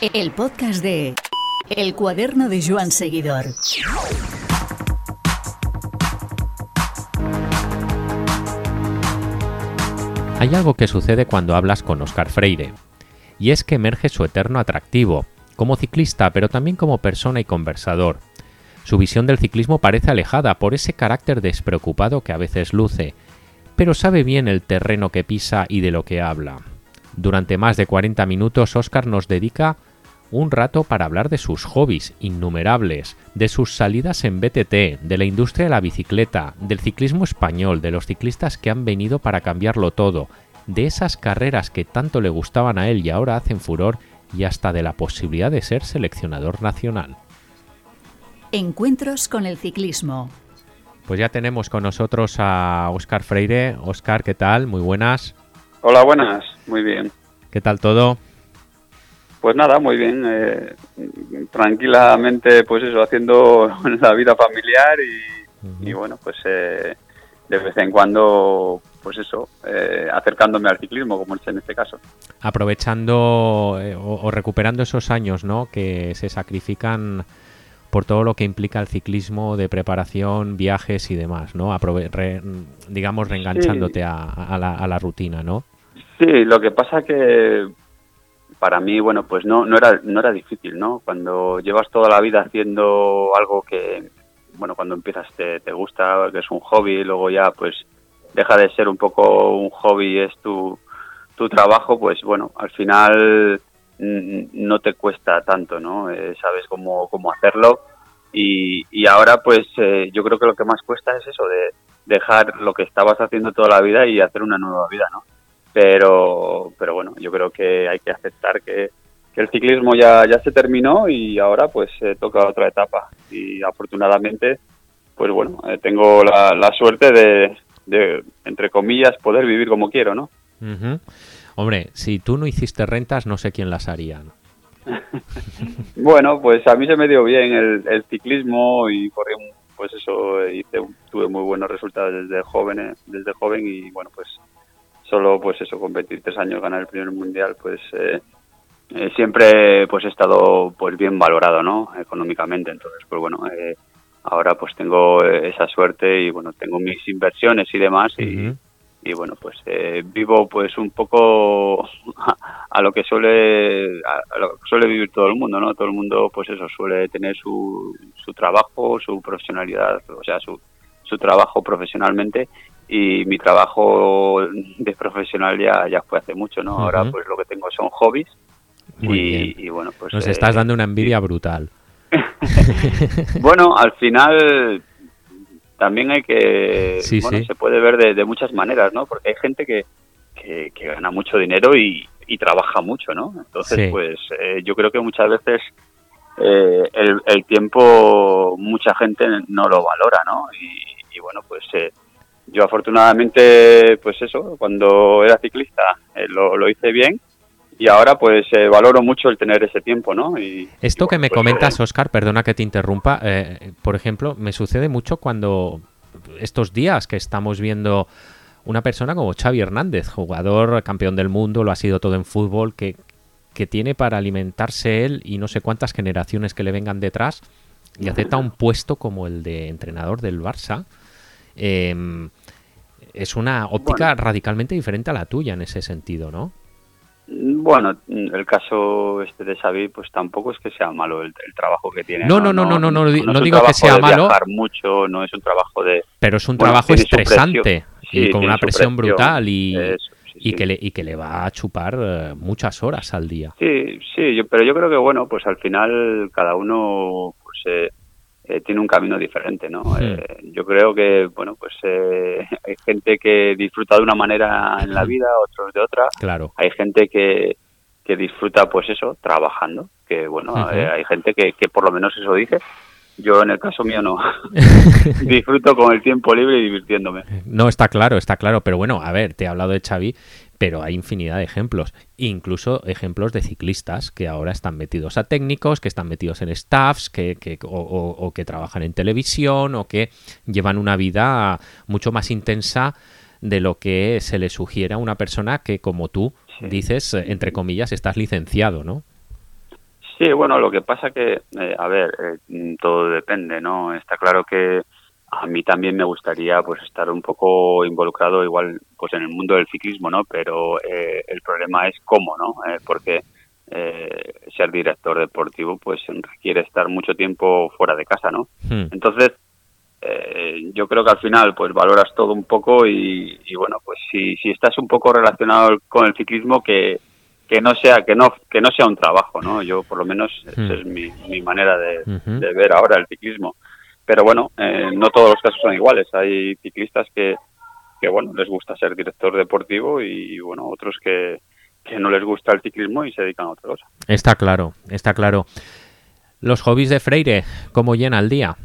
El podcast de El cuaderno de Joan Seguidor. Hay algo que sucede cuando hablas con Oscar Freire, y es que emerge su eterno atractivo, como ciclista, pero también como persona y conversador. Su visión del ciclismo parece alejada por ese carácter despreocupado que a veces luce, pero sabe bien el terreno que pisa y de lo que habla. Durante más de 40 minutos Oscar nos dedica un rato para hablar de sus hobbies innumerables, de sus salidas en BTT, de la industria de la bicicleta, del ciclismo español, de los ciclistas que han venido para cambiarlo todo, de esas carreras que tanto le gustaban a él y ahora hacen furor, y hasta de la posibilidad de ser seleccionador nacional. Encuentros con el ciclismo. Pues ya tenemos con nosotros a Oscar Freire. Oscar, ¿qué tal? Muy buenas. Hola, buenas. Muy bien. ¿Qué tal todo? Pues nada, muy bien. Eh, tranquilamente, pues eso, haciendo la vida familiar y, bueno, pues eh, de vez en cuando, pues eso, eh, acercándome al ciclismo, como es en este caso. Aprovechando o, recuperando esos años, ¿no? Que se sacrifican por todo lo que implica el ciclismo de preparación, viajes y demás, ¿no? digamos, reenganchándote a, la, a la rutina, ¿no? Sí, lo que pasa que para mí, bueno, pues no, no, era, no era difícil, ¿no? Cuando llevas toda la vida haciendo algo que, bueno, cuando empiezas te, te gusta, que es un hobby, luego ya pues deja de ser un poco un hobby, es tu, tu trabajo, pues bueno, al final mm, no te cuesta tanto, ¿no? Eh, sabes cómo, cómo hacerlo y, y ahora pues eh, yo creo que lo que más cuesta es eso, de dejar lo que estabas haciendo toda la vida y hacer una nueva vida, ¿no? Pero, pero bueno, yo creo que hay que aceptar que, el ciclismo ya, ya se terminó y ahora pues toca otra etapa y afortunadamente pues bueno, eh, tengo la, la suerte de, de, entre comillas, poder vivir como quiero, ¿no? Hombre, si tú no hiciste rentas, no sé quién las haría. bueno, pues a mí se me dio bien el, el ciclismo y corrí, pues eso, hice, tuve muy buenos resultados desde jóvenes, desde joven y bueno, pues solo pues eso con 23 años ganar el primer mundial pues eh, eh, siempre pues he estado pues bien valorado no económicamente. Entonces pues bueno eh, ahora pues tengo esa suerte y bueno tengo mis inversiones y demás y, y bueno pues vivo pues un poco a, lo que suele a, lo que suele vivir todo el mundo no todo el mundo pues eso suele tener su, su trabajo su profesionalidad o sea su su trabajo profesionalmente y mi trabajo de profesional ya, ya fue hace mucho, ¿no? Ahora pues lo que tengo son hobbies y, bueno, pues... Nos estás dando una envidia brutal. bueno, al final también hay que... bueno, se puede ver de, muchas maneras, ¿no? Porque hay gente que, que, gana mucho dinero y, y, trabaja mucho, ¿no? Entonces, pues eh, yo creo que muchas veces eh, el, el, tiempo mucha gente no lo valora, ¿no? Y, y bueno, pues... Yo afortunadamente, pues eso, cuando era ciclista eh, lo, lo, hice bien y ahora pues eh, valoro mucho el tener ese tiempo, ¿no? Y, Esto que me pues, comentas, Oscar, perdona que te interrumpa, eh, por ejemplo, me sucede mucho cuando estos días que estamos viendo una persona como Xavi Hernández, jugador campeón del mundo, lo ha sido todo en fútbol, que, que tiene para alimentarse él y no sé cuántas generaciones que le vengan detrás y acepta un puesto como el de entrenador del Barça. Eh, es una óptica radicalmente diferente a la tuya en ese sentido, ¿no? Bueno, el caso este de Xavi, pues tampoco es que sea malo el, trabajo que tiene. No, no, no, no, no, no, no, digo que sea malo. mucho, no es un trabajo de. Pero es un trabajo estresante y con una presión brutal y, y que le y que le va a chupar eh, muchas horas al día. Sí, sí, yo, pero yo creo que bueno, pues al final cada uno pues eh, eh, tiene un camino diferente, ¿no? Eh, yo creo que, bueno, pues eh, hay gente que disfruta de una manera en la vida, otros de otra. Claro. Hay gente que, que disfruta, pues eso, trabajando. Que, bueno, hay gente que, que por lo menos eso dice. Yo en el caso mío no. Disfruto con el tiempo libre y divirtiéndome. No, está claro, está claro. Pero bueno, a ver, te he hablado de Xavi pero hay infinidad de ejemplos, incluso ejemplos de ciclistas que ahora están metidos a técnicos, que están metidos en staffs, que, que o, que trabajan en televisión o que llevan una vida mucho más intensa de lo que se le sugiere a una persona que, como tú dices, entre comillas, estás licenciado, ¿no? Sí, bueno, lo que pasa que, eh, a ver, eh, todo depende, ¿no? Está claro que a mí también me gustaría pues estar un poco involucrado igual pues en el mundo del ciclismo, ¿no? Pero eh, el problema es cómo, ¿no? porque ser director deportivo pues requiere estar mucho tiempo fuera de casa, ¿no? Hmm. Entonces, yo creo que al final pues valoras todo un poco y, y bueno, pues si, si estás un poco relacionado con el ciclismo que que no sea que no que no sea un trabajo no yo por lo menos esa Hmm. es mi, mi manera de ver ahora el ciclismo pero bueno eh, no todos los casos son iguales. Hay ciclistas que que bueno les gusta ser director deportivo y bueno otros que que no les gusta el ciclismo y se dedican a otra cosa. Está claro, está claro. Los hobbies de Freire, ¿cómo llena el día?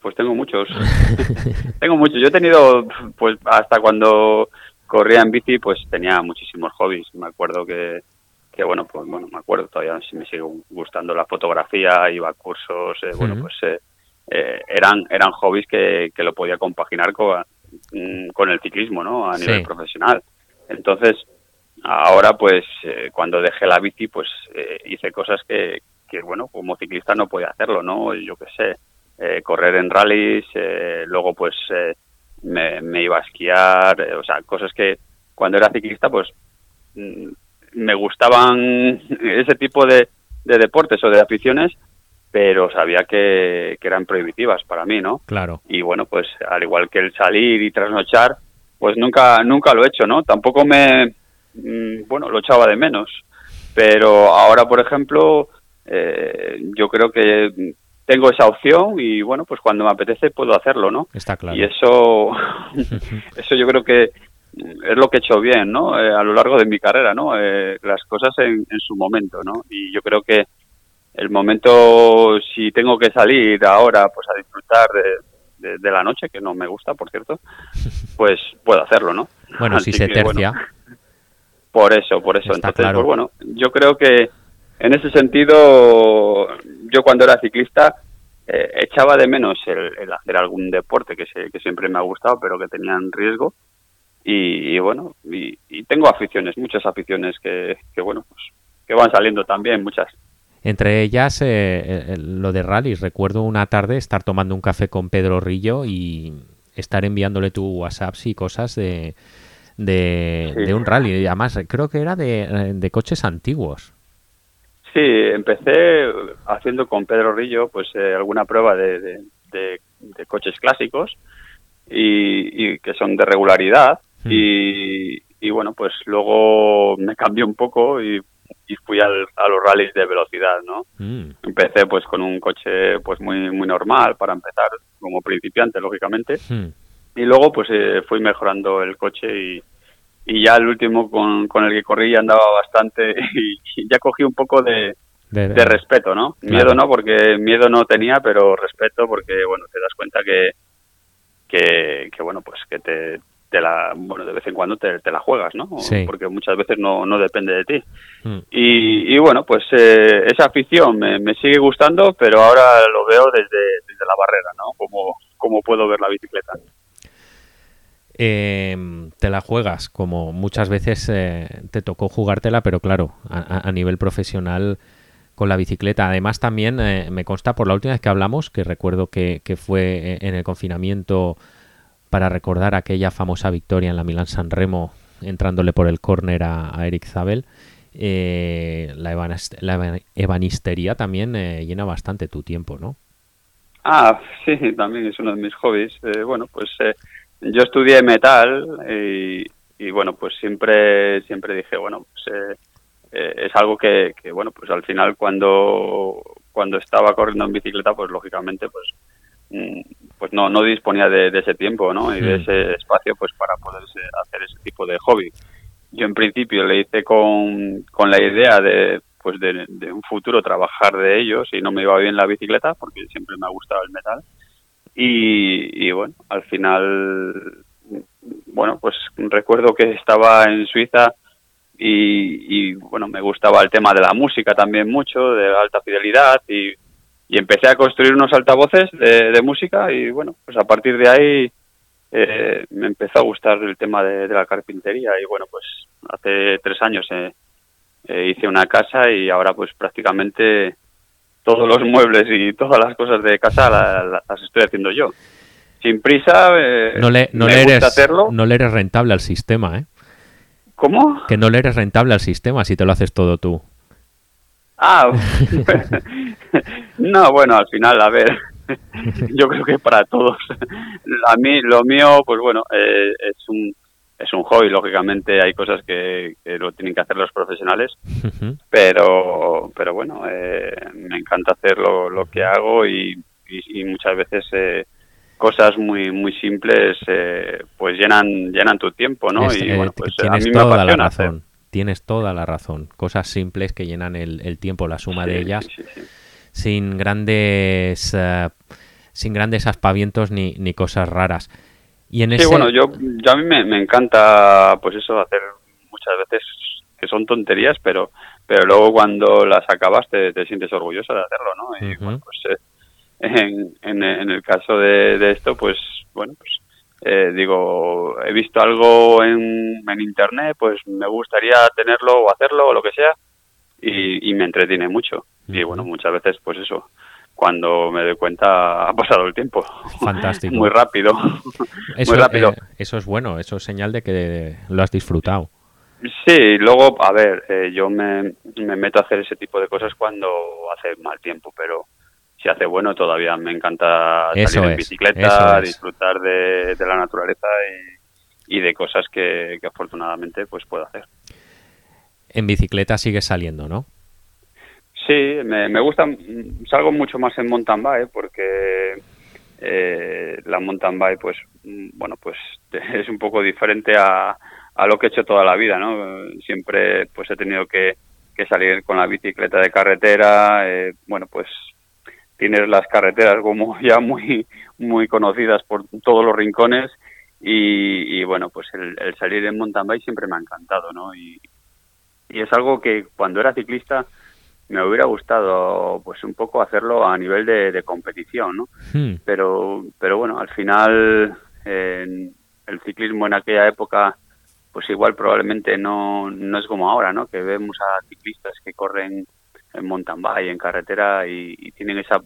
Pues tengo muchos. Tengo muchos. Yo he tenido pues hasta cuando corría en bici pues tenía muchísimos hobbies. Me acuerdo que que bueno pues bueno me acuerdo todavía sí me sigue gustando la fotografía iba a cursos eh, bueno pues eh, eh, eran eran hobbies que, que lo podía compaginar con, mm, con el ciclismo no a Sí. nivel profesional. Entonces ahora pues eh, cuando dejé la bici pues eh, hice cosas que, que bueno como ciclista no podía hacerlo no yo qué sé eh, correr en rallies luego pues eh, me, me iba a esquiar o sea cosas que cuando era ciclista pues mm, me gustaban ese tipo de, de deportes o de aficiones pero sabía que, que eran prohibitivas para mí no Claro. y bueno pues al igual que el salir y trasnochar pues nunca nunca lo he hecho no tampoco me mm, bueno lo echaba de menos. Pero ahora por ejemplo eh, yo creo que tengo esa opción y bueno pues cuando me apetece puedo hacerlo no Está claro. y eso eso yo creo que es lo que he hecho bien no Eh, a lo largo de mi carrera no Eh, las cosas en, en su momento no y yo creo que el momento si tengo que salir ahora pues a disfrutar de, de- de la noche que no me gusta por cierto pues puedo hacerlo no Bueno, Así si se bueno, tercia. por eso por eso Está entonces claro. pues bueno yo creo que en ese sentido yo cuando era ciclista eh, echaba de menos el, el hacer algún deporte que, se- que siempre me ha gustado pero que tenían riesgo y, y bueno y, y tengo aficiones muchas aficiones que, que bueno pues que van saliendo también muchas Entre ellas, eh, eh, lo de rallies. Recuerdo una tarde estar tomando un café con Pedro Rillo y estar enviándole tu WhatsApps y cosas de, de, Sí. de un rally. Y además, creo que era de, eh, de coches antiguos. Sí, empecé haciendo con Pedro Rillo pues eh, alguna prueba de, de- de- de coches clásicos y, y que son de regularidad Hmm. y, y bueno pues luego me cambié un poco y, y fui al- a los rallies de velocidad, ¿no? Mm, Empecé pues con un coche pues muy muy normal para empezar como principiante lógicamente mm. y luego pues eh, fui mejorando el coche y, y ya el último con, con el que corrí ya andaba bastante y, y ya cogí un poco de, De- de respeto, ¿no? Claro. Miedo no, porque miedo no tenía, pero respeto porque, bueno, te das cuenta que, que, que, bueno, pues que te, te la, bueno, de vez en cuando te, te la juegas, ¿no? Sí. Porque muchas veces no, no depende de ti. Mm. Y, y bueno, pues eh, esa afición me, me sigue gustando, pero ahora lo veo desde, desde la barrera, ¿no? Como, como puedo ver la bicicleta. Eh, te la juegas, como muchas veces eh, te tocó jugártela, pero claro, a, a- a nivel profesional con la bicicleta. Además, también eh, me consta por la última vez que hablamos, que recuerdo que, que fue eh, en el confinamiento para recordar aquella famosa victoria en la Milán San Remo, entrándole por el córner a, Eric Zabel. eh, la, ebanas- la eba- ebanistería también eh, llena bastante tu tiempo, ¿no? Ah, sí, también es uno de mis hobbies. Eh, bueno, pues eh, yo estudié metal y, bueno, pues siempre siempre dije, bueno, pues eh, eh, es algo que, que, bueno, pues al final cuando cuando estaba corriendo en bicicleta, pues lógicamente, pues pues no no disponía de, de ese tiempo, ¿no? Y de Mm. ese espacio, pues para poder hacer ese tipo de hobby. Yo en principio le hice con, con la idea de pues de, de un futuro trabajar de ellos y no me iba bien la bicicleta porque siempre me ha gustado el metal y, y bueno al final bueno pues recuerdo que estaba en Suiza y, y, bueno me gustaba el tema de la música también mucho de alta fidelidad y, y empecé a construir unos altavoces de, de música y bueno pues a partir de ahí eh, me empezó a gustar el tema de, de la carpintería y bueno pues hace tres años eh, eh, hice una casa y ahora pues prácticamente todos los muebles y todas las cosas de casa las estoy haciendo yo. Sin prisa, eh, no le, no le eres, hacerlo. No le eres rentable al sistema, ¿eh? ¿Cómo? Que no le eres rentable al sistema si te lo haces todo tú. Ah, no, bueno, al final, a ver, yo creo que para todos. A mí, lo mío, pues bueno, eh, es un es un hobby, lógicamente hay cosas que, lo tienen que hacer los profesionales, pero pero bueno, eh, me encanta hacer lo, que hago y, muchas veces eh, cosas muy muy simples pues llenan llenan tu tiempo, ¿no? y bueno, pues a mí me razón. Tienes toda la razón. Cosas simples que llenan el, tiempo, la suma de ellas, sin grandes sin grandes aspavientos ni, ni cosas raras. Y en sí, bueno, yo, a mí me, encanta, pues eso, hacer muchas veces que son tonterías, pero pero luego cuando las acabas te, sientes orgulloso de hacerlo, ¿no? Y bueno, pues eh, en, en, el caso de, esto, pues bueno, pues eh, digo, he visto algo en, en internet, pues me gustaría tenerlo o hacerlo o lo que sea, y, y me entretiene mucho. Y bueno, muchas veces, pues eso, cuando me doy cuenta ha pasado el tiempo. Fantástico. Muy rápido. Eso, Muy rápido. Eh, eso es bueno, eso es señal de que lo has disfrutado. Sí, luego, a ver, eh, yo me, meto a hacer ese tipo de cosas cuando hace mal tiempo, pero si hace bueno todavía me encanta salir en bicicleta, disfrutar de, la naturaleza y, de cosas que, que afortunadamente pues puedo hacer. En bicicleta sigue saliendo, ¿no? Sí, me, me gusta, salgo mucho más en mountain bike porque eh, la mountain bike, pues, bueno, pues es un poco diferente a, a lo que he hecho toda la vida, ¿no? Siempre, pues, he tenido que, que salir con la bicicleta de carretera, eh, bueno, pues, tienes las carreteras como ya muy, muy conocidas por todos los rincones y, y bueno, pues el, el, salir en mountain bike siempre me ha encantado, ¿no? Y, y es algo que cuando era ciclista me hubiera gustado pues un poco hacerlo a nivel de, competición, ¿no? Hmm. Pero, pero bueno, al final el ciclismo en aquella época pues igual probablemente no, no es como ahora, ¿no? Que vemos a ciclistas que corren en mountain bike, en carretera y, tienen esa,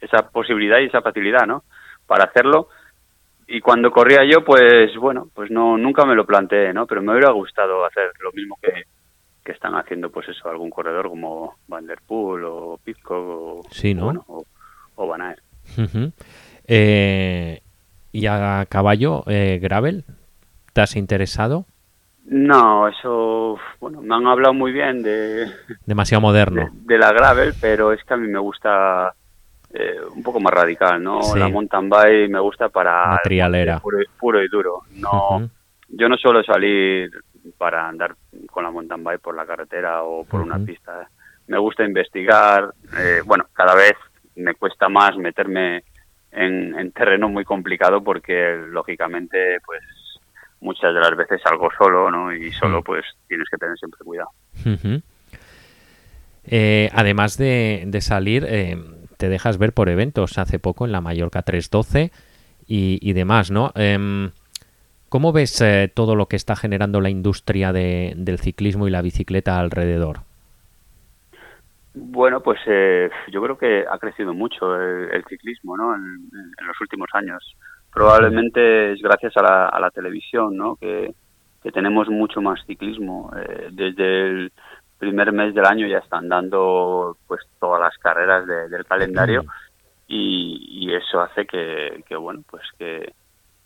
esa posibilidad y esa facilidad, ¿no? Para hacerlo. Y cuando corría yo, pues bueno, pues no nunca me lo planteé, ¿no? Pero me hubiera gustado hacer lo mismo que, que están haciendo pues eso algún corredor como Van Der Poel o Pitcock o, sí, ¿no? o, Van Aert. Eh, y a caballo eh, gravel ¿te has interesado? No, eso, bueno, me han hablado muy bien de... Demasiado moderno. De, la gravel, pero es que a mí me gusta eh, un poco más radical, ¿no? La mountain bike me gusta para... Trialera. Puro, puro, y duro. No, Yo no suelo salir para andar con la mountain bike por la carretera o por una pista. Me gusta investigar, eh, bueno, cada vez me cuesta más meterme en, terreno muy complicado porque lógicamente pues muchas de las veces salgo solo, ¿no? Y solo pues tienes que tener siempre cuidado. Eh, además de, salir, eh, te dejas ver por eventos. Hace poco en la Mallorca 312 y, y demás, ¿no? Em, ¿Cómo ves eh, todo lo que está generando la industria del ciclismo y la bicicleta alrededor? Bueno, pues eh, yo creo que ha crecido mucho el, ciclismo ¿no? En, los últimos años. Probablemente es gracias a la, televisión ¿no? que, tenemos mucho más ciclismo. Eh, desde el primer mes del año ya están dando pues todas las carreras del calendario y, y, eso hace que, que bueno pues que,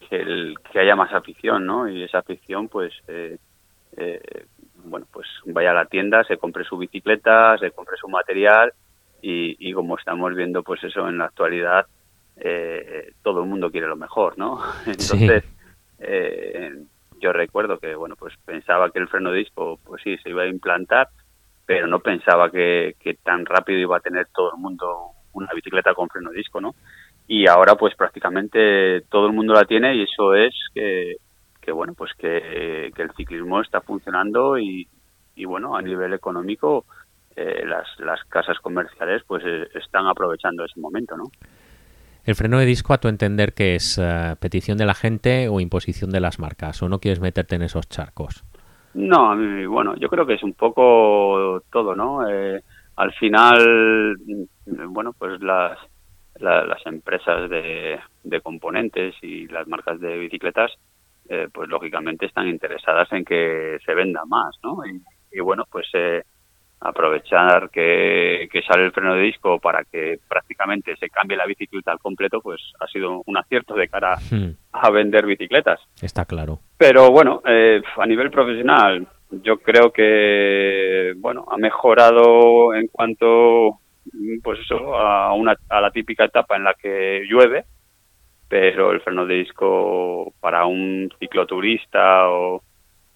que, el, que haya más afición, ¿no? Y esa afición, pues, eh, eh, bueno, pues vaya a la tienda, se compre su bicicleta, se compre su material y, como estamos viendo, pues eso en la actualidad, eh, todo el mundo quiere lo mejor, ¿no? Entonces, yo recuerdo que, bueno, pues pensaba que el freno disco, pues sí, se iba a implantar, pero no pensaba que, que tan rápido iba a tener todo el mundo una bicicleta con freno disco, ¿no? y ahora pues prácticamente todo el mundo la tiene y eso es que, que bueno pues que, el ciclismo está funcionando y, y bueno a nivel económico eh, las, las casas comerciales pues eh, están aprovechando ese momento no el freno de disco a tu entender que es eh, petición de la gente o imposición de las marcas o no quieres meterte en esos charcos No, bueno, yo creo que es un poco todo, ¿no? Eh, al final, bueno, pues las, las empresas de, de, componentes y las marcas de bicicletas, eh, pues lógicamente están interesadas en que se venda más, ¿no? Y, bueno, pues eh, aprovechar que, sale el freno de disco para que prácticamente se cambie la bicicleta al completo, pues ha sido un acierto de cara hmm. a vender bicicletas. Está claro. Pero bueno, eh, a nivel profesional, yo creo que bueno ha mejorado en cuanto pues eso a una a la típica etapa en la que llueve pero el freno de disco para un cicloturista o,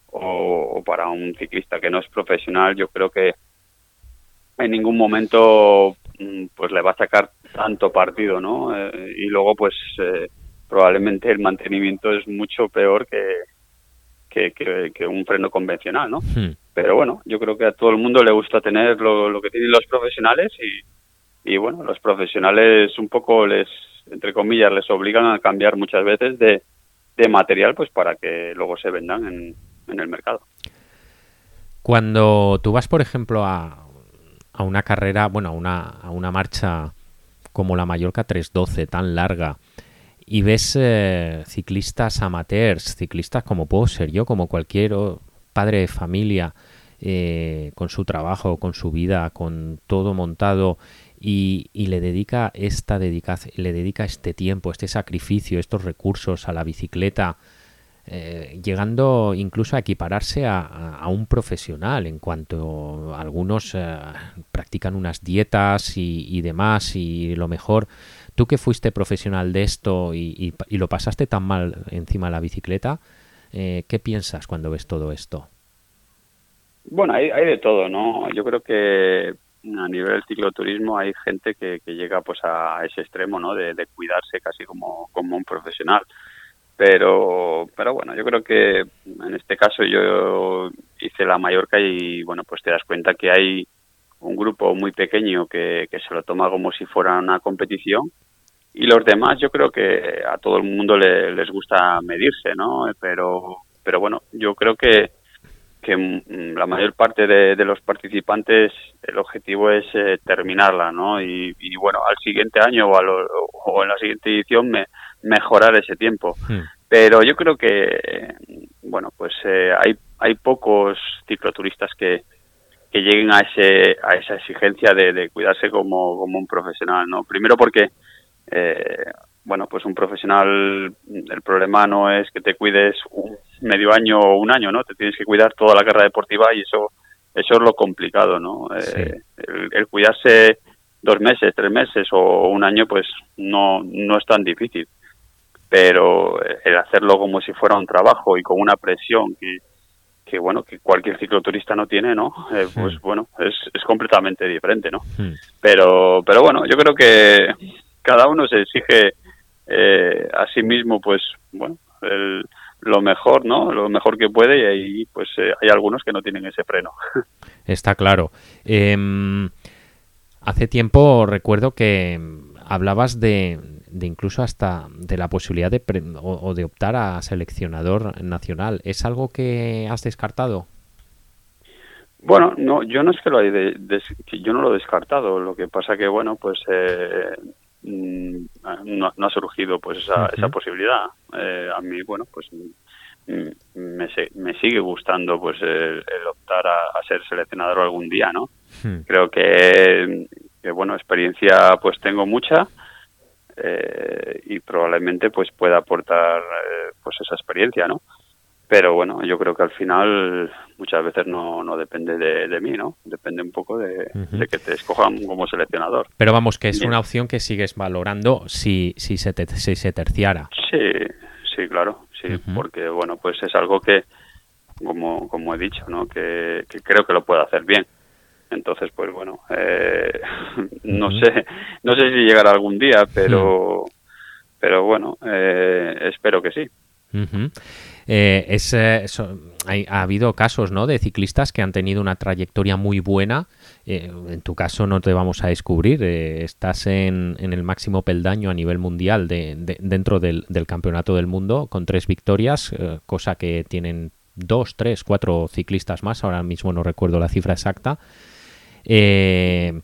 o, para un ciclista que no es profesional yo creo que en ningún momento mm, pues le va a sacar tanto partido no eh, y luego pues eh, probablemente el mantenimiento es mucho peor que que, un freno convencional, ¿no? Hmm. Pero bueno, yo creo que a todo el mundo le gusta tener lo, que tienen los profesionales y, y, bueno, los profesionales un poco les, entre comillas, les obligan a cambiar muchas veces de, de material pues para que luego se vendan en, en el mercado. Cuando tú vas, por ejemplo, a, a una carrera, bueno, a una, a una marcha como la Mallorca 312 tan larga, y ves eh, ciclistas amateurs, ciclistas como puedo ser yo, como cualquier padre de familia, eh, con su trabajo, con su vida, con todo montado y, le dedica esta le dedica este tiempo, este sacrificio, estos recursos a la bicicleta, eh, llegando incluso a equipararse a, un profesional en cuanto algunos practican unas dietas y, demás y lo mejor tú que fuiste profesional de esto y, lo pasaste tan mal encima de la bicicleta, eh, ¿qué piensas cuando ves todo esto? Bueno, hay, de todo, ¿no? Yo creo que a nivel del cicloturismo hay gente que, llega pues a ese extremo, ¿no? De, cuidarse casi como, como un profesional. Pero, pero bueno, yo creo que en este caso yo hice la Mallorca y bueno, pues te das cuenta que hay un grupo muy pequeño que, que se lo toma como si fuera una competición y los demás yo creo que a todo el mundo le, les gusta medirse, ¿no? Pero, pero bueno, yo creo que, que la mayor parte de, los participantes el objetivo es eh, terminarla, ¿no? Y, bueno, al siguiente año o, o en la siguiente edición me, mejorar ese tiempo. Hmm. Pero yo creo que, bueno, pues eh, hay, hay pocos cicloturistas que, que lleguen a ese a esa exigencia de, de cuidarse como, como un profesional, ¿no? Primero porque eh, bueno, pues un profesional, el problema no es que te cuides un medio año o un año, ¿no? Te tienes que cuidar toda la carrera deportiva y eso, eso es lo complicado, ¿no? Eh, el, cuidarse dos meses, tres meses o un año, pues no, no es tan difícil. Pero el hacerlo como si fuera un trabajo y con una presión que, que bueno, que cualquier cicloturista no tiene, ¿no? Eh, pues bueno, es, es completamente diferente, ¿no? Pero, pero bueno, yo creo que cada uno se exige eh, a sí mismo, pues, bueno, lo mejor, ¿no? Lo mejor que puede y ahí, pues, eh, hay algunos que no tienen ese freno. Está claro. Em, hace tiempo recuerdo que hablabas de, de incluso hasta de la posibilidad de o, de optar a seleccionador nacional. ¿Es algo que has descartado? Bueno, no, yo no es que lo haya yo no lo he descartado. Lo que pasa que bueno, pues eh, Mm, no, ha surgido pues esa, esa posibilidad. Eh, a mí, bueno, pues mm, me, me sigue gustando pues el, optar a, ser seleccionador algún día, ¿no? Hmm. Creo que, que, bueno, experiencia pues tengo mucha eh, y probablemente pues pueda aportar eh, pues esa experiencia, ¿no? pero bueno, yo creo que al final muchas veces no, no depende de, mí, ¿no? Depende un poco de, que te escojan como seleccionador. Pero vamos, que es una opción que sigues valorando si, si, se, te, si se terciara. Sí, sí, claro, sí, porque bueno, pues es algo que, como, como he dicho, ¿no? Que, creo que lo puedo hacer bien. Entonces, pues bueno, eh, no sé, no sé si llegará algún día, pero, pero bueno, eh, espero que sí. Eh, es, eh, ha habido casos ¿no? de ciclistas que han tenido una trayectoria muy buena. Eh, en tu caso no te vamos a descubrir. estás en, el máximo peldaño a nivel mundial de, dentro del, campeonato del mundo con tres victorias, cosa que tienen dos, tres, cuatro ciclistas más, ahora mismo no recuerdo la cifra exacta. Eh,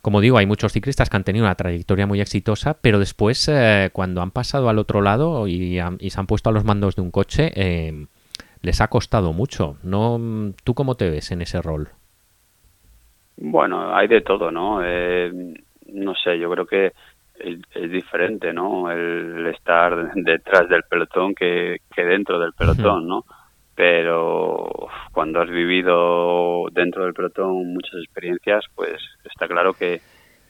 como digo, hay muchos ciclistas que han tenido una trayectoria muy exitosa, pero después, eh, cuando han pasado al otro lado y, se han puesto a los mandos de un coche, eh, les ha costado mucho. ¿No? ¿Tú cómo te ves en ese rol? Bueno, hay de todo, ¿no? Eh, no sé, yo creo que es, diferente, ¿no? El, estar detrás del pelotón que, que dentro del pelotón, ¿no? Pero cuando has vivido dentro del pelotón muchas experiencias, pues está claro que,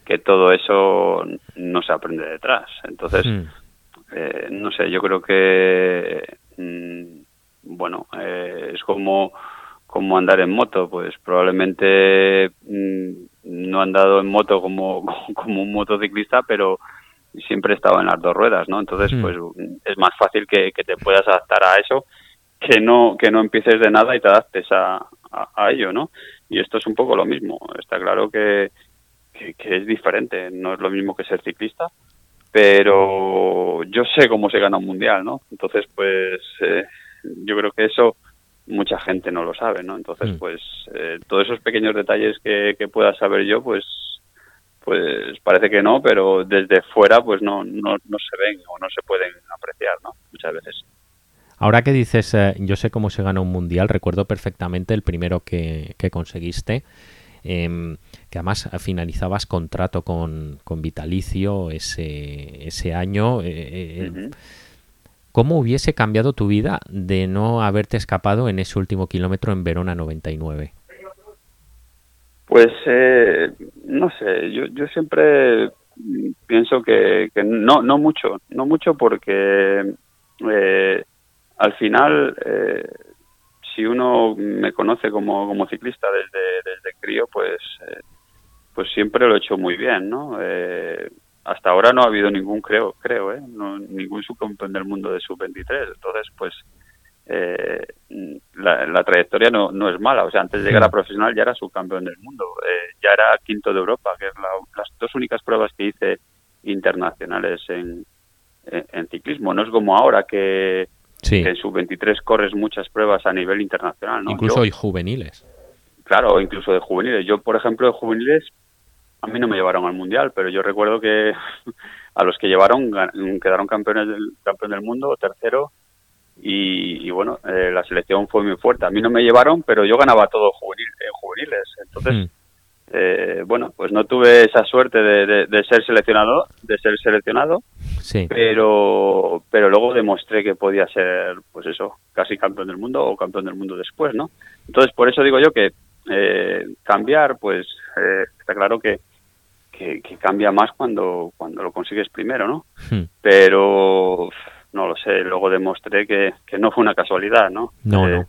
que todo eso no se aprende detrás. Entonces, eh, no sé, yo creo que, mm, bueno, eh, es como como andar en moto, pues probablemente mm, no he andado en moto como, como un motociclista, pero siempre he estado en las dos ruedas, ¿no? Entonces, hmm. pues es más fácil que, te puedas adaptar a eso que no que no empieces de nada y te adaptes a, a, ello, ¿no? Y esto es un poco lo mismo. Está claro que, que, es diferente, no es lo mismo que ser ciclista, pero yo sé cómo se gana un mundial, ¿no? Entonces, pues eh, yo creo que eso mucha gente no lo sabe, ¿no? Entonces, mm. pues eh, todos esos pequeños detalles que, pueda saber yo, pues pues parece que no, pero desde fuera pues no, no, no se ven o no se pueden apreciar, ¿no? Muchas veces. Ahora que dices, eh, yo sé cómo se gana un mundial, recuerdo perfectamente el primero que, que conseguiste, em, que además finalizabas contrato con, con Vitalicio ese, ese año. Eh, ¿Cómo hubiese cambiado tu vida de no haberte escapado en ese último kilómetro en Verona 99? Pues eh, no sé, yo, yo siempre pienso que, no, no mucho, no mucho porque eh, al final, eh, si uno me conoce como, como ciclista desde, desde crío, pues, pues siempre lo he hecho muy bien, ¿no? hasta ahora no ha habido ningún, creo, creo, ¿eh? ningún subcampeón del mundo de sub-23. Entonces, pues eh, la, trayectoria no, no es mala. O sea, antes de llegar a profesional ya era subcampeón del mundo, eh, ya era quinto de Europa, que es las dos únicas pruebas que hice internacionales en, en, ciclismo. No es como ahora que, en sub-23 corres muchas pruebas a nivel internacional. ¿no? Incluso hay juveniles. Claro, incluso de juveniles. Yo, por ejemplo, de juveniles a mí no me llevaron al mundial, pero yo recuerdo que a los que llevaron quedaron campeones del campeón del mundo, tercero, y, bueno, eh, la selección fue muy fuerte. A mí no me llevaron, pero yo ganaba todo juvenil, en juveniles. Entonces, hmm. Eh, bueno, pues no tuve esa suerte de, ser seleccionado, de ser seleccionado, sí. pero pero luego demostré que podía ser, pues eso, casi campeón del mundo o campeón del mundo después, ¿no? Entonces, por eso digo yo que eh, cambiar, pues está claro que que, cambia más cuando, cuando lo consigues primero, ¿no? Hmm. Pero no lo sé, luego demostré que, que no fue una casualidad, ¿no? No, eh,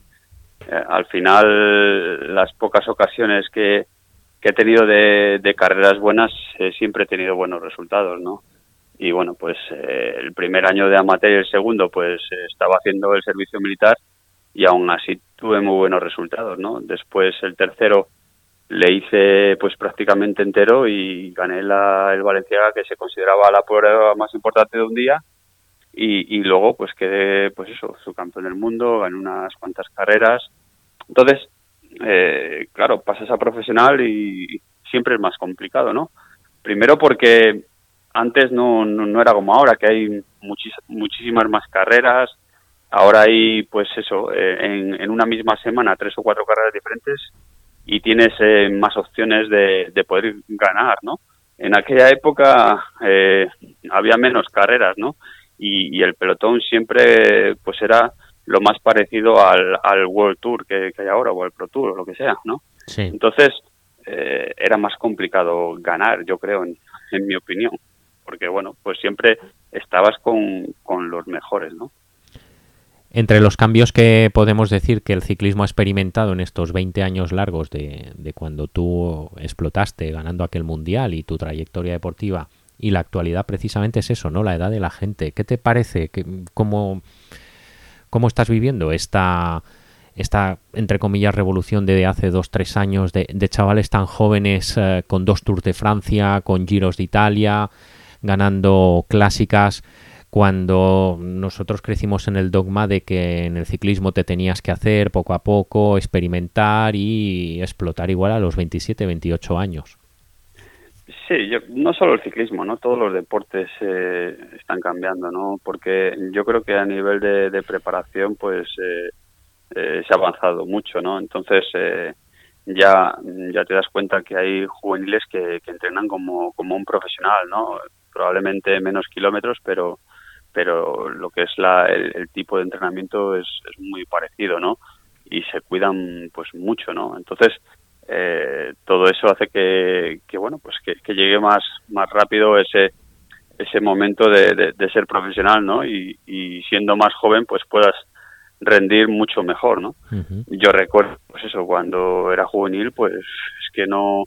eh, al final, las pocas ocasiones que, que he tenido de, de carreras buenas, eh, siempre he tenido buenos resultados, ¿no? Y bueno, pues el primer año de amateur y el segundo, pues estaba haciendo el servicio militar y aún así tuve muy buenos resultados, ¿no? Después el tercero le hice pues prácticamente entero y gané la, el Valenciaga que se consideraba la prueba más importante de un día y, y luego pues quedé pues eso subcampeón del mundo gané unas cuantas carreras entonces eh, claro pasas a profesional y siempre es más complicado no primero porque antes no, no, era como ahora que hay muchísimas más carreras ahora hay pues eso eh, en, en una misma semana tres o cuatro carreras diferentes y tienes eh, más opciones de, de, poder ganar, ¿no? En aquella época eh, había menos carreras, ¿no? Y, el pelotón siempre pues era lo más parecido al, al World Tour que, hay ahora o al Pro Tour o lo que sea, ¿no? Sí. Entonces eh, era más complicado ganar, yo creo, en, en mi opinión, porque bueno, pues siempre estabas con, con los mejores, ¿no? Entre los cambios que podemos decir que el ciclismo ha experimentado en estos 20 años largos de, cuando tú explotaste ganando aquel mundial y tu trayectoria deportiva y la actualidad precisamente es eso, ¿no? La edad de la gente. ¿Qué te parece? cómo, ¿Cómo estás viviendo esta, esta, entre comillas, revolución de hace dos, tres años de, chavales tan jóvenes eh, con dos Tours de Francia, con Giros de Italia, ganando clásicas? cuando nosotros crecimos en el dogma de que en el ciclismo te tenías que hacer poco a poco, experimentar y explotar igual a los 27, 28 años. Sí, yo, no solo el ciclismo, no todos los deportes eh, están cambiando, ¿no? Porque yo creo que a nivel de, preparación, pues eh, eh, se ha avanzado mucho, ¿no? Entonces ya ya te das cuenta que hay juveniles que, entrenan como, como un profesional, ¿no? Probablemente menos kilómetros, pero pero lo que es la, el, tipo de entrenamiento es, es muy parecido, ¿no? Y se cuidan pues mucho, ¿no? Entonces eh, todo eso hace que, que bueno pues que, llegue más más rápido ese ese momento de, de, ser profesional no y, y, siendo más joven pues puedas rendir mucho mejor no yo recuerdo pues eso cuando era juvenil pues es que no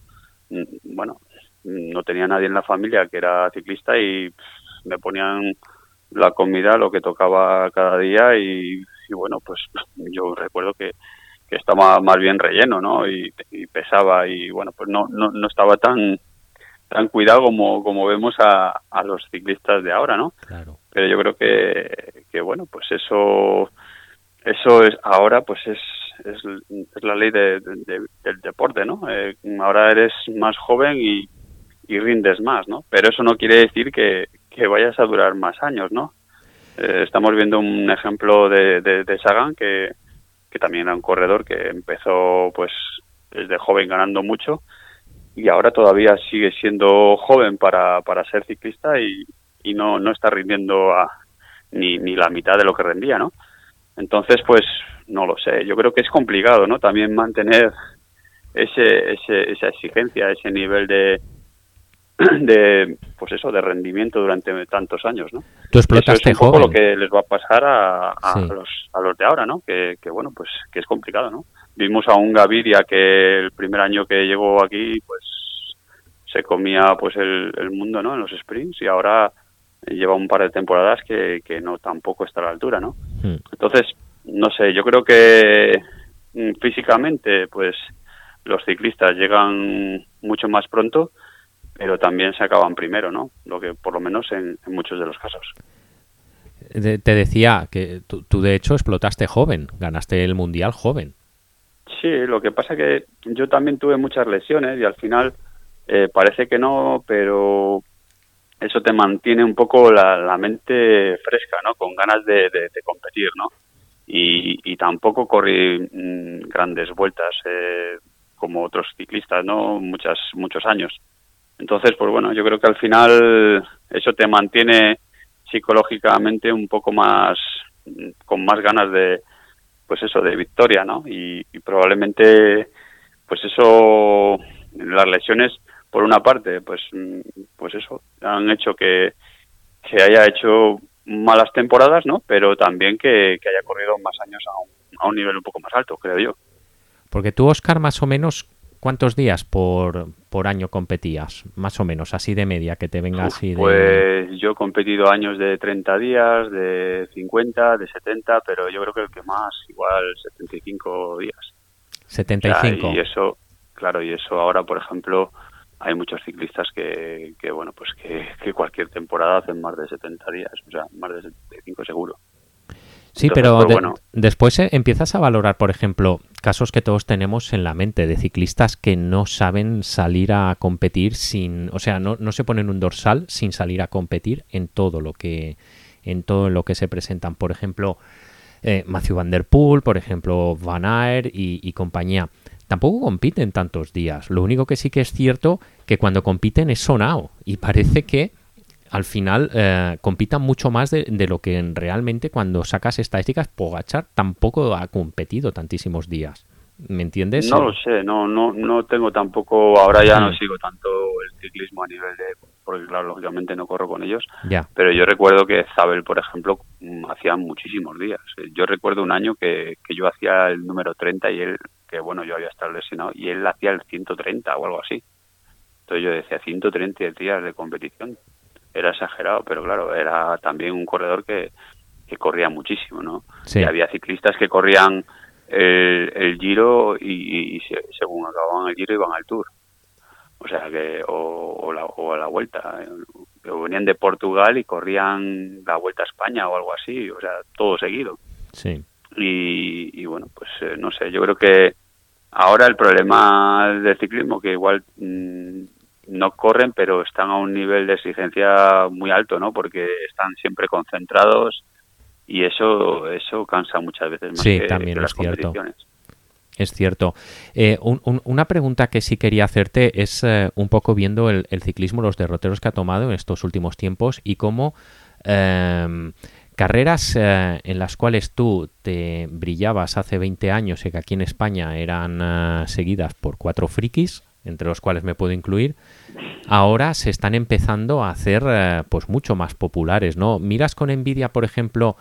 bueno no tenía nadie en la familia que era ciclista y me ponían la comida lo que tocaba cada día y, y bueno pues yo recuerdo que que estaba más bien relleno, ¿no? Y, pesaba y bueno, pues no, no, no estaba tan tan cuidado como, como vemos a, a los ciclistas de ahora, ¿no? Claro. Pero yo creo que, que bueno, pues eso eso es ahora pues es, es, la ley de, del deporte, ¿no? Eh, ahora eres más joven y, y rindes más, ¿no? Pero eso no quiere decir que, que vayas a durar más años, ¿no? Eh, estamos viendo un ejemplo de, de Sagan que, que también era un corredor que empezó pues desde joven ganando mucho y ahora todavía sigue siendo joven para, para ser ciclista y, y no, no está rindiendo a, ni, ni la mitad de lo que rendía, ¿no? Entonces, pues, no lo sé. Yo creo que es complicado, ¿no? También mantener ese, ese, esa exigencia, ese nivel de, de pues eso de rendimiento durante tantos años no tú explotaste es un poco lo que les va a pasar a, a, los a los de ahora no que, que, bueno pues que es complicado no vimos a un Gaviria que el primer año que llegó aquí pues se comía pues el, el mundo no en los sprints y ahora lleva un par de temporadas que, que no tampoco está a la altura no hmm. entonces no sé yo creo que mm, físicamente pues los ciclistas llegan mucho más pronto pero también se acaban primero, ¿no? Lo que por lo menos en, muchos de los casos. te decía que tú, de hecho explotaste joven, ganaste el mundial joven. Sí, lo que pasa que yo también tuve muchas lesiones y al final eh, parece que no, pero eso te mantiene un poco la, mente fresca, ¿no? Con ganas de, competir, ¿no? Y, tampoco corrí mm, grandes vueltas eh, como otros ciclistas, ¿no? Muchas, muchos años. Entonces, pues bueno, yo creo que al final eso te mantiene psicológicamente un poco más, con más ganas de, pues eso, de victoria, ¿no? Y, probablemente, pues eso, las lesiones, por una parte, pues, pues eso, han hecho que, que haya hecho malas temporadas, ¿no? Pero también que, haya corrido más años a un, a un nivel un poco más alto, creo yo. Porque tú, Oscar, más o menos, ¿Cuántos días por, por año competías? Más o menos, así de media, que te venga así de... Pues yo he competido años de 30 días, de 50, de 70, pero yo creo que el que más, igual 75 días. 75. y eso, claro, y eso ahora, por ejemplo, hay muchos ciclistas que, que bueno, pues que, que cualquier temporada hacen más de 70 días, o sea, más de 75 seguro. Sí, pero pues, después eh, empiezas a valorar, por ejemplo, casos que todos tenemos en la mente de ciclistas que no saben salir a competir sin, o sea, no, no se ponen un dorsal sin salir a competir en todo lo que, en todo lo que se presentan. Por ejemplo, eh, Matthew Van Der Poel, por ejemplo, Van Aert y, y compañía. Tampoco compiten tantos días. Lo único que sí que es cierto que cuando compiten es sonado y parece que al final eh, compitan mucho más de, lo que realmente cuando sacas estadísticas, Pogachar tampoco ha competido tantísimos días. ¿Me entiendes? No lo sé, no, no, no tengo tampoco, ahora ya no sigo tanto el ciclismo a nivel de, porque claro, lógicamente no corro con ellos, ya. pero yo recuerdo que Zabel, por ejemplo, hacía muchísimos días. Yo recuerdo un año que, que yo hacía el número 30 y él, que bueno, yo había estado lesionado, y él hacía el 130 o algo así. Entonces yo decía 130 días de competición era exagerado, pero claro, era también un corredor que, que corría muchísimo, ¿no? Y había ciclistas que corrían el, el Giro y, según acababan el Giro iban al Tour. o sea que o, la, o a la vuelta venían de Portugal y corrían la vuelta a España o algo así o sea todo seguido sí y, bueno pues eh, no sé yo creo que ahora el problema del ciclismo que igual mm, no corren pero están a un nivel de exigencia muy alto no porque están siempre concentrados y eso eso cansa muchas veces más sí, también es cierto. Es cierto. Eh, una pregunta que sí quería hacerte es eh, un poco viendo el, ciclismo, los derroteros que ha tomado en estos últimos tiempos y cómo em, carreras eh, en las cuales tú te brillabas hace 20 años y que aquí en España eran seguidas por cuatro frikis, entre los cuales me puedo incluir, ahora se están empezando a hacer pues mucho más populares, ¿no? Miras con envidia, por ejemplo,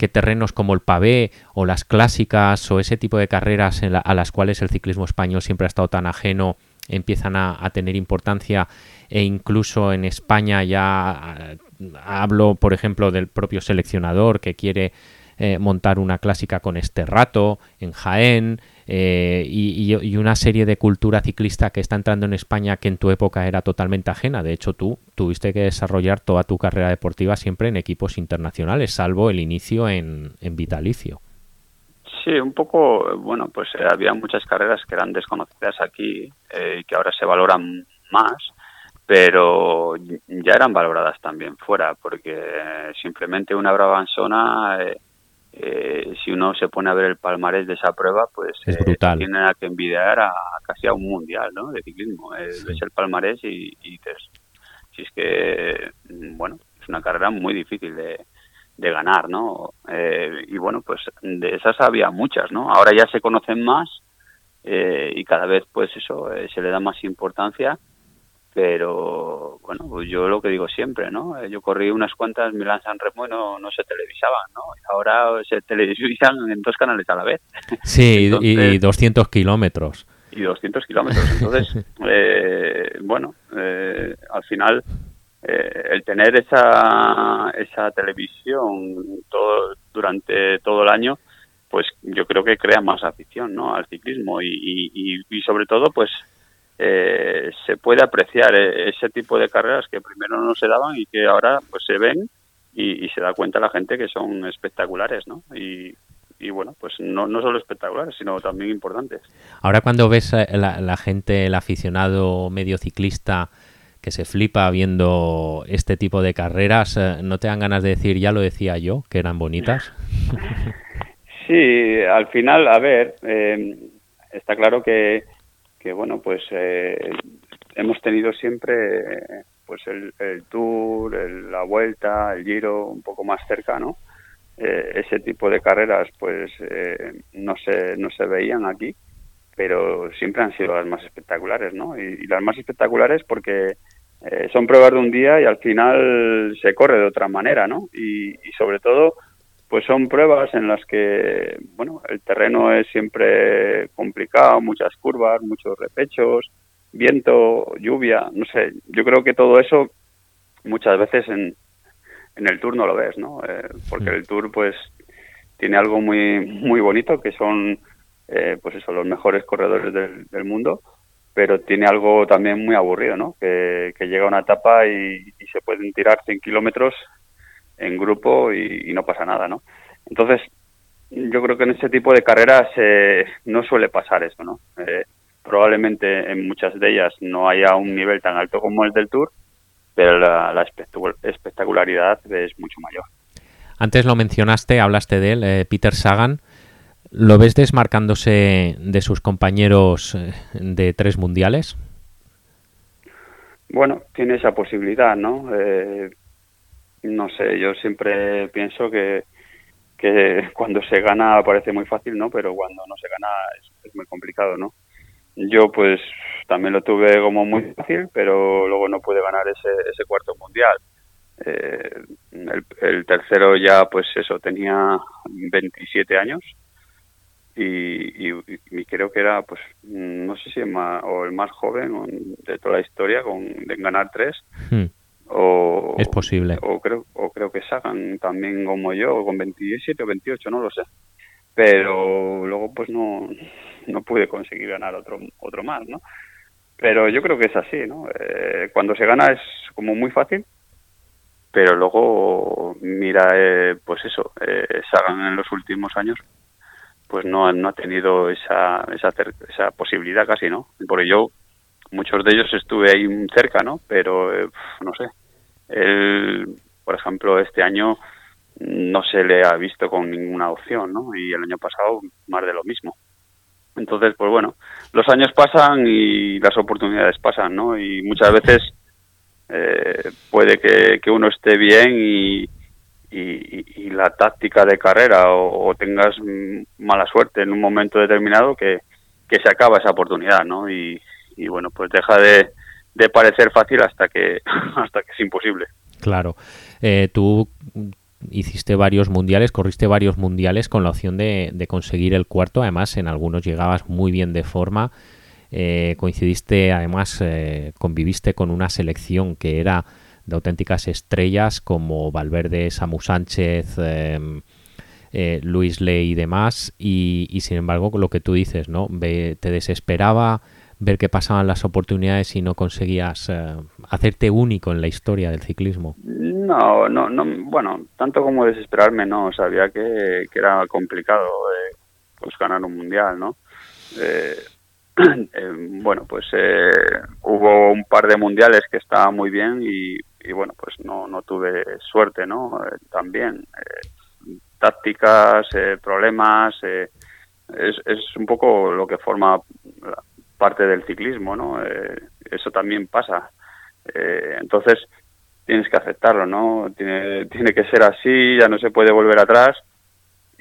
que terrenos como el pavé o las clásicas o ese tipo de carreras a las cuales el ciclismo español siempre ha estado tan ajeno empiezan a, tener importancia e incluso en España ya hablo por ejemplo del propio seleccionador que quiere eh, montar una clásica con este rato en Jaén eh, y, una serie de cultura ciclista que está entrando en España que en tu época era totalmente ajena. De hecho, tú tuviste que desarrollar toda tu carrera deportiva siempre en equipos internacionales, salvo el inicio en, Vitalicio. Sí, un poco, bueno, pues eh, había muchas carreras que eran desconocidas aquí eh, y que ahora se valoran más, pero ya eran valoradas también fuera, porque simplemente una brabanzona eh, si uno se pone a ver el palmarés de esa prueba, pues es eh, tiene que envidiar a, casi a un mundial ¿no? de ciclismo. Eh, ves el palmarés y, dices, si es que, mm, bueno, es una carrera muy difícil de, de ganar, ¿no? Eh, y bueno, pues de esas había muchas, ¿no? Ahora ya se conocen más y cada vez, pues eso, se le da más importancia pero bueno, pues yo lo que digo siempre, ¿no? Eh, yo corrí unas cuantas Milán San Remo y no, no se televisaban, ¿no? ahora se televisan en dos canales a la vez. Sí, y 200 kilómetros. Y 200 kilómetros. Entonces, eh, bueno, eh, al final, el tener esa, esa televisión todo, durante todo el año, pues yo creo que crea más afición, ¿no? Al ciclismo y, y, y sobre todo, pues eh, se puede apreciar eh, ese tipo de carreras que primero no se daban y que ahora pues se ven y, se da cuenta la gente que son espectaculares, ¿no? Y, bueno, pues no, no solo espectaculares, sino también importantes. Ahora cuando ves eh, la, la gente, el aficionado medio ciclista que se flipa viendo este tipo de carreras, ¿no te dan ganas de decir, ya lo decía yo, que eran bonitas? Sí, al final, a ver, está claro que que bueno, pues eh, hemos tenido siempre pues el, Tour, la Vuelta, el Giro un poco más cerca, ¿no? Eh, ese tipo de carreras pues eh, no se no se veían aquí, pero siempre han sido las más espectaculares, ¿no? Y, las más espectaculares porque son pruebas de un día y al final se corre de otra manera, ¿no? y sobre todo pues son pruebas en las que, bueno, el terreno es siempre complicado, muchas curvas, muchos repechos, viento, lluvia, no sé, yo creo que todo eso muchas veces en, en el Tour no lo ves, ¿no? Eh, porque el Tour, pues, tiene algo muy, muy bonito, que son, eh, pues eso, los mejores corredores del, del, mundo, pero tiene algo también muy aburrido, ¿no? Que, que llega una etapa y, y se pueden tirar 100 kilómetros en grupo y, no pasa nada, ¿no? Entonces, yo creo que en ese tipo de carreras eh, no suele pasar eso, ¿no? Eh, probablemente en muchas de ellas no haya un nivel tan alto como el del Tour, pero la, espectacularidad es mucho mayor. Antes lo mencionaste, hablaste de él, eh, Peter Sagan. ¿Lo ves desmarcándose de sus compañeros de tres mundiales? Bueno, tiene esa posibilidad, ¿no? No sé, yo siempre pienso que, que cuando se gana parece muy fácil, ¿no? Pero cuando no se gana es, muy complicado, ¿no? Yo pues también lo tuve como muy fácil, pero luego no pude ganar ese, ese cuarto mundial. Eh, el, tercero ya pues eso, tenía 27 años y, y, creo que era pues no sé si el más, o el más joven de toda la historia con de ganar tres. Hmm. O, es posible. O creo, o creo que Sagan también como yo, con 27 o 28, no lo sé. Pero luego pues no, no pude conseguir ganar otro, otro más, ¿no? pero yo creo que es así, ¿no? Eh, cuando se gana es como muy fácil, pero luego mira, eh, pues eso, eh, Sagan en los últimos años, pues no, no ha tenido esa, esa, esa posibilidad casi, ¿no? Porque yo, muchos de ellos estuve ahí cerca, ¿no? Pero, eh, no sé, él, por ejemplo, este año no se le ha visto con ninguna opción, ¿no? Y el año pasado más de lo mismo. Entonces, pues bueno, los años pasan y las oportunidades pasan, ¿no? Y muchas veces eh, puede que, uno esté bien y, y, la táctica de carrera o, tengas mala suerte en un momento determinado que, se acaba esa oportunidad, ¿no? Y, y bueno, pues deja de, de, parecer fácil hasta que, hasta que es imposible. Claro. Eh, tú hiciste varios mundiales, corriste varios mundiales con la opción de, de, conseguir el cuarto. Además, en algunos llegabas muy bien de forma. Eh, coincidiste, además, eh, conviviste con una selección que era de auténticas estrellas como Valverde, Samu Sánchez, em, eh, Luis Ley y demás. Y, y, sin embargo, lo que tú dices, ¿no? te desesperaba ver que pasaban las oportunidades y no conseguías eh, hacerte único en la historia del ciclismo? No, no, no, bueno, tanto como desesperarme, no, sabía que, era complicado eh, pues ganar un mundial, ¿no? Eh, bueno, pues hubo un par de mundiales que estaban muy bien y, y bueno, pues no, no tuve suerte, ¿no? también tácticas, problemas, es, es un poco lo que forma parte del ciclismo, ¿no? Eh, eso también pasa. Eh, entonces, tienes que aceptarlo, ¿no? Tiene, tiene que ser así, ya no se puede volver atrás.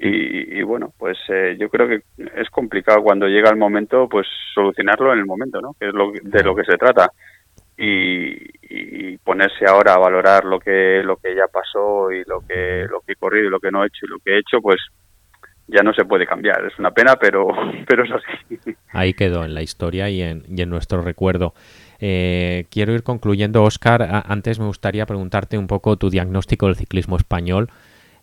Y, bueno, pues eh, yo creo que es complicado cuando llega el momento, pues solucionarlo en el momento, ¿no? Que es lo, de lo que se trata. Y, ponerse ahora a valorar lo que lo que ya pasó y lo que lo que he corrido y lo que no he hecho y lo que he hecho, pues ya no se puede cambiar. Es una pena, pero, pero es así. Ahí quedó en la historia y en, y en nuestro recuerdo. Eh, quiero ir concluyendo, Oscar. Antes me gustaría preguntarte un poco tu diagnóstico del ciclismo español.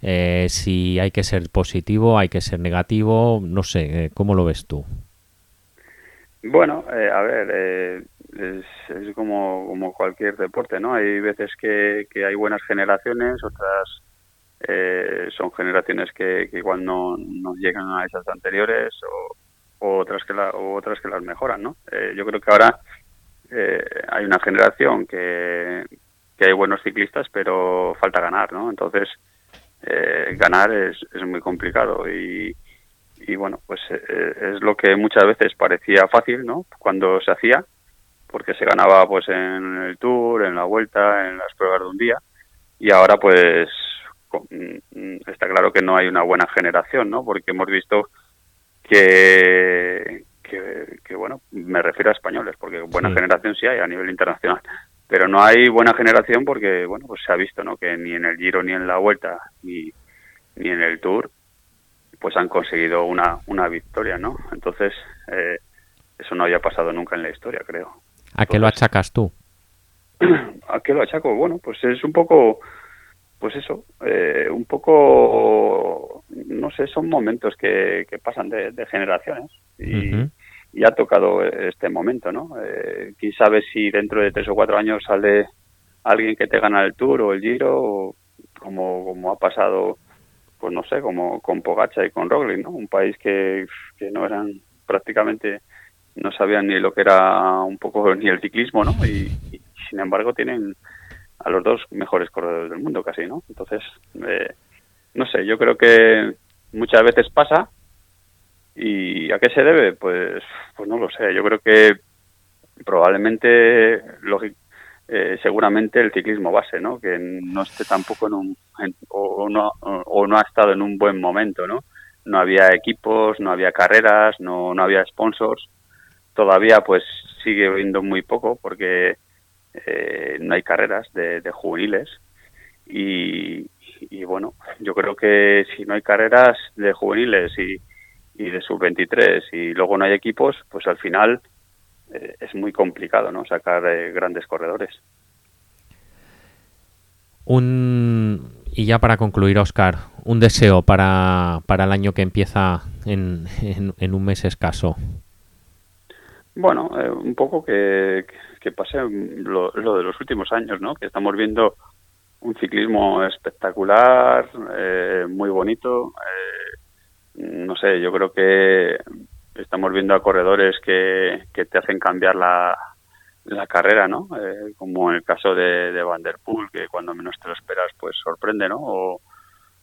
Eh, si hay que ser positivo, hay que ser negativo, no sé, eh, ¿cómo lo ves tú? Bueno, a ver, es, como, como cualquier deporte, ¿no? Hay veces que, que hay buenas generaciones, otras eh, son generaciones que, igual no, no, llegan a esas anteriores o, otras que la, otras que las mejoran no eh, yo creo que ahora eh, hay una generación que, que hay buenos ciclistas pero falta ganar no entonces ganar es, es muy complicado y, y bueno pues es lo que muchas veces parecía fácil no cuando se hacía porque se ganaba pues en el tour en la vuelta en las pruebas de un día y ahora pues está claro que no hay una buena generación, ¿no? Porque hemos visto que, que, bueno, me refiero a españoles, porque buena generación sí hay a nivel internacional, pero no hay buena generación porque, bueno, pues se ha visto, ¿no? Que ni en el Giro, ni en la Vuelta, ni, ni en el Tour, pues han conseguido una, una victoria, ¿no? Entonces, eh, eso no había pasado nunca en la historia, creo. ¿A qué lo achacas tú? ¿A qué lo achaco? Bueno, pues es un poco pues eso, eh, un poco, no sé, son momentos que, que pasan de, generaciones y, ha tocado este momento, ¿no? Eh, quién sabe si dentro de tres o cuatro años sale alguien que te gana el Tour o el Giro, como, como ha pasado, pues no sé, como con Pogacha y con Roglic, ¿no? Un país que, que no eran prácticamente, no sabían ni lo que era un poco ni el ciclismo, ¿no? y sin embargo tienen a los dos mejores corredores del mundo casi, ¿no? Entonces, eh, no sé, yo creo que muchas veces pasa y ¿a qué se debe? Pues, pues no lo sé. Yo creo que probablemente, eh, seguramente el ciclismo base, ¿no? Que no esté tampoco en un o, no o no ha estado en un buen momento, ¿no? No había equipos, no había carreras, no no había sponsors. Todavía, pues sigue viendo muy poco porque eh, no hay carreras de, juveniles y, bueno, yo creo que si no hay carreras de juveniles y, de sub-23 y luego no hay equipos, pues al final eh, es muy complicado ¿no? sacar eh, grandes corredores. Un, y ya para concluir, Oscar, un deseo para, para el año que empieza en, en un mes escaso. Bueno, eh, un poco que, que pase lo, de los últimos años, ¿no? Que estamos viendo un ciclismo espectacular, eh, muy bonito. Eh, no sé, yo creo que estamos viendo a corredores que, que te hacen cambiar la, la carrera, ¿no? como en el caso de, de que cuando menos te lo esperas, pues sorprende, ¿no? O,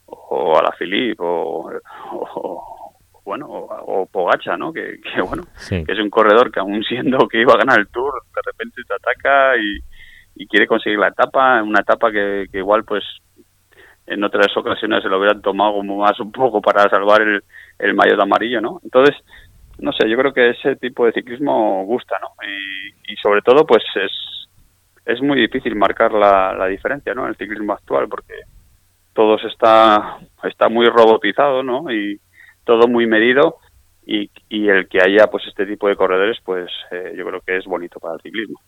o a la Philippe, o, bueno, o, Pogacha, ¿no? Que, bueno, que es un corredor que aún siendo que iba a ganar el Tour, de repente te ataca y, quiere conseguir la etapa, una etapa que, igual pues en otras ocasiones se lo hubieran tomado como más un poco para salvar el, el maillot amarillo, ¿no? Entonces, no sé, yo creo que ese tipo de ciclismo gusta, ¿no? Y, sobre todo, pues es, es muy difícil marcar la, la diferencia, ¿no? En el ciclismo actual, porque todo está, está muy robotizado, ¿no? Y, todo muy medido y, y, el que haya pues este tipo de corredores pues eh, yo creo que es bonito para el ciclismo.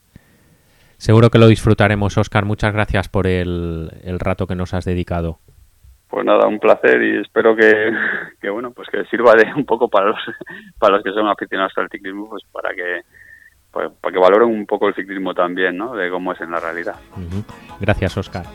Seguro que lo disfrutaremos, Oscar. Muchas gracias por el, el rato que nos has dedicado. Pues nada, un placer y espero que, que, bueno pues que sirva de un poco para los para los que son aficionados al ciclismo pues para que pues, para que valoren un poco el ciclismo también, ¿no? De cómo es en la realidad. Gracias, Oscar.